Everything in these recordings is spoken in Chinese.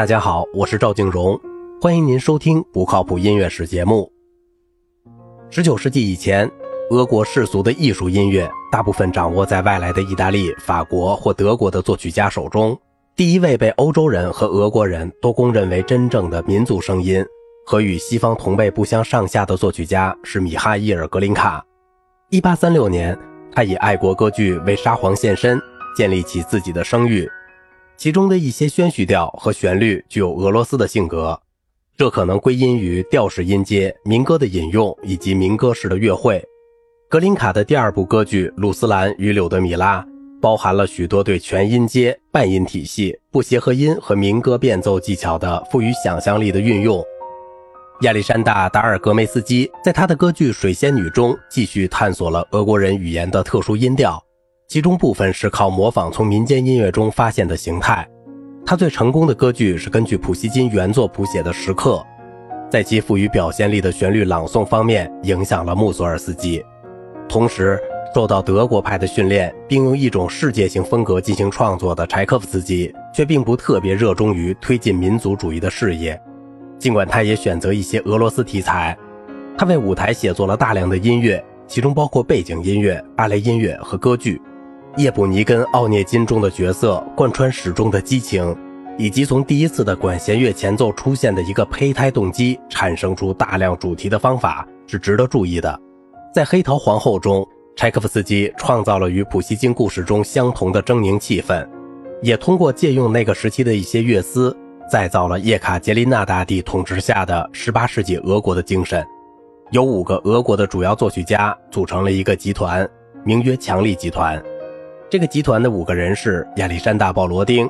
大家好，我是赵静荣，欢迎您收听不靠谱音乐史节目。十九世纪以前，俄国世俗的艺术音乐大部分掌握在外来的意大利、法国或德国的作曲家手中。第一位被欧洲人和俄国人都公认为真正的民族声音和与西方同辈不相上下的作曲家是米哈伊尔·格林卡。一八三六年，他以爱国歌剧为沙皇献身，建立起自己的声誉。其中的一些宣叙调和旋律具有俄罗斯的性格，这可能归因于调式音阶、民歌的引用以及民歌式的乐会。格林卡的第二部歌剧《鲁斯兰与柳德米拉》包含了许多对全音阶、半音体系、不协和音和民歌变奏技巧的富于想象力的运用。亚历山大·达尔格梅斯基在他的歌剧《水仙女》中继续探索了俄国人语言的特殊音调。其中部分是靠模仿从民间音乐中发现的形态。他最成功的歌剧是根据普希金原作谱写的《时刻》，在其赋予表现力的旋律朗诵方面影响了穆索尔斯基。同时，受到德国派的训练，并用一种世界性风格进行创作的柴可夫斯基，却并不特别热衷于推进民族主义的事业。尽管他也选择一些俄罗斯题材，他为舞台写作了大量的音乐，其中包括背景音乐、芭蕾音乐和歌剧。叶普尼根、奥涅金中的角色贯穿始终的激情，以及从第一次的管弦乐前奏出现的一个胚胎动机产生出大量主题的方法是值得注意的。在《黑桃皇后》中，柴可夫斯基创造了与普希金故事中相同的狰狞气氛，也通过借用那个时期的一些乐思，再造了叶卡捷琳娜大帝统治下的18世纪俄国的精神。有五个俄国的主要作曲家组成了一个集团，名曰强力集团。这个集团的五个人是亚历山大·鲍罗丁、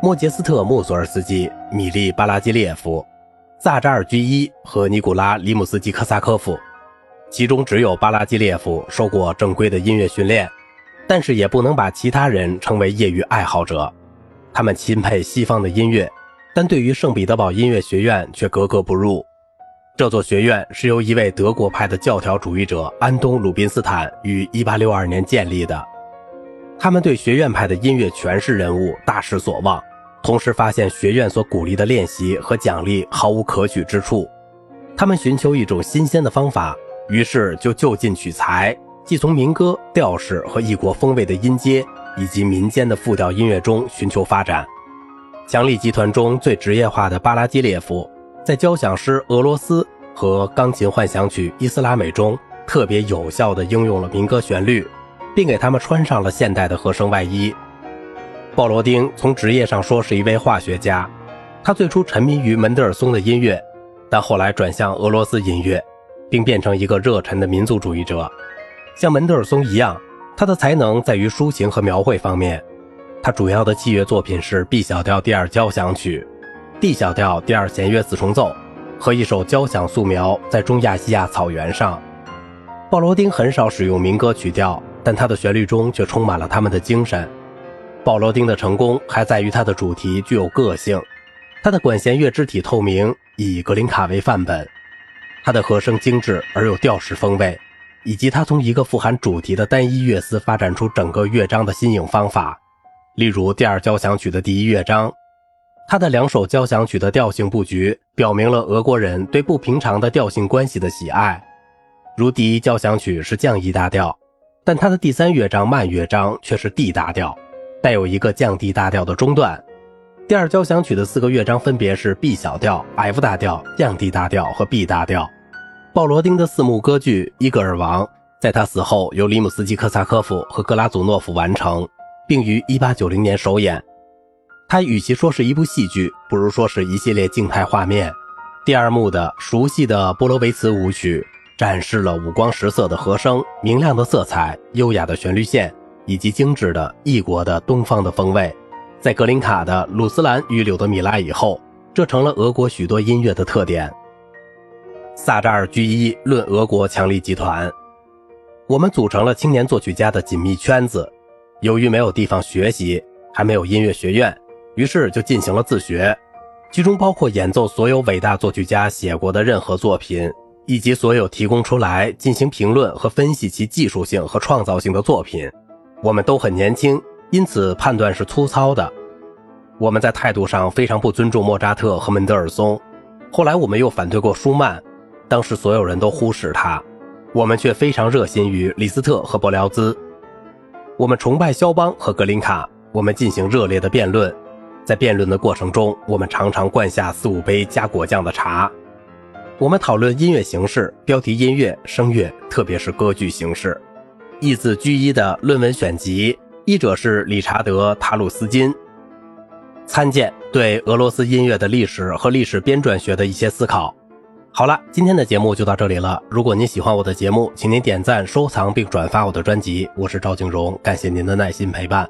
莫杰斯特·穆索尔斯基、米利·巴拉基列夫、萨扎尔居伊和尼古拉·里姆斯基科萨科夫。其中只有巴拉基列夫受过正规的音乐训练，但是也不能把其他人称为业余爱好者。他们钦佩西方的音乐，但对于圣彼得堡音乐学院却格格不入。这座学院是由一位德国派的教条主义者安东·鲁宾斯坦于1862年建立的。他们对学院派的音乐诠释人物大失所望，同时发现学院所鼓励的练习和奖励毫无可取之处。他们寻求一种新鲜的方法，于是就就近取材，既从民歌、调式和异国风味的音阶，以及民间的复调音乐中寻求发展。强力集团中最职业化的巴拉基列夫，在交响诗《俄罗斯》和钢琴幻想曲《伊斯拉美》中，特别有效地应用了民歌旋律。并给他们穿上了现代的合声外衣。鲍罗丁从职业上说是一位化学家，他最初沉迷于门德尔松的音乐，但后来转向俄罗斯音乐，并变成一个热忱的民族主义者。像门德尔松一样，他的才能在于抒情和描绘方面。他主要的器乐作品是 B 小调第二交响曲、D 小调第二弦乐四重奏和一首交响素描在中亚细亚草原上。鲍罗丁很少使用民歌曲调。但他的旋律中却充满了他们的精神。鲍罗丁的成功还在于他的主题具有个性，他的管弦乐肢体透明，以格林卡为范本，他的和声精致而有调式风味，以及他从一个富含主题的单一乐思发展出整个乐章的新颖方法。例如第二交响曲的第一乐章，他的两首交响曲的调性布局表明了俄国人对不平常的调性关系的喜爱，如第一交响曲是降 E 大调。但它的第三乐章慢乐章却是 D 大调，带有一个降 D 大调的中段。第二交响曲的四个乐章分别是 B 小调、F 大调、降 D 大调和 B 大调。鲍罗丁的四幕歌剧《伊戈尔王》在他死后由里姆斯基科萨科夫和格拉祖诺夫完成，并于1890年首演。它与其说是一部戏剧，不如说是一系列静态画面。第二幕的熟悉的波罗维茨舞曲。展示了五光十色的和声、明亮的色彩、优雅的旋律线，以及精致的异国的东方的风味。在格林卡的《鲁斯兰与柳德米拉》以后，这成了俄国许多音乐的特点。萨扎尔居伊论俄国强力集团，我们组成了青年作曲家的紧密圈子。由于没有地方学习，还没有音乐学院，于是就进行了自学，其中包括演奏所有伟大作曲家写过的任何作品。以及所有提供出来进行评论和分析其技术性和创造性的作品，我们都很年轻，因此判断是粗糙的。我们在态度上非常不尊重莫扎特和门德尔松。后来我们又反对过舒曼，当时所有人都忽视他，我们却非常热心于李斯特和伯辽兹。我们崇拜肖邦和格林卡，我们进行热烈的辩论，在辩论的过程中，我们常常灌下四五杯加果酱的茶。我们讨论音乐形式、标题音乐、声乐，特别是歌剧形式。一字居一的论文选集，译者是理查德·塔鲁斯金。参见对俄罗斯音乐的历史和历史编撰学的一些思考。好了，今天的节目就到这里了。如果您喜欢我的节目，请您点赞、收藏并转发我的专辑。我是赵静荣，感谢您的耐心陪伴。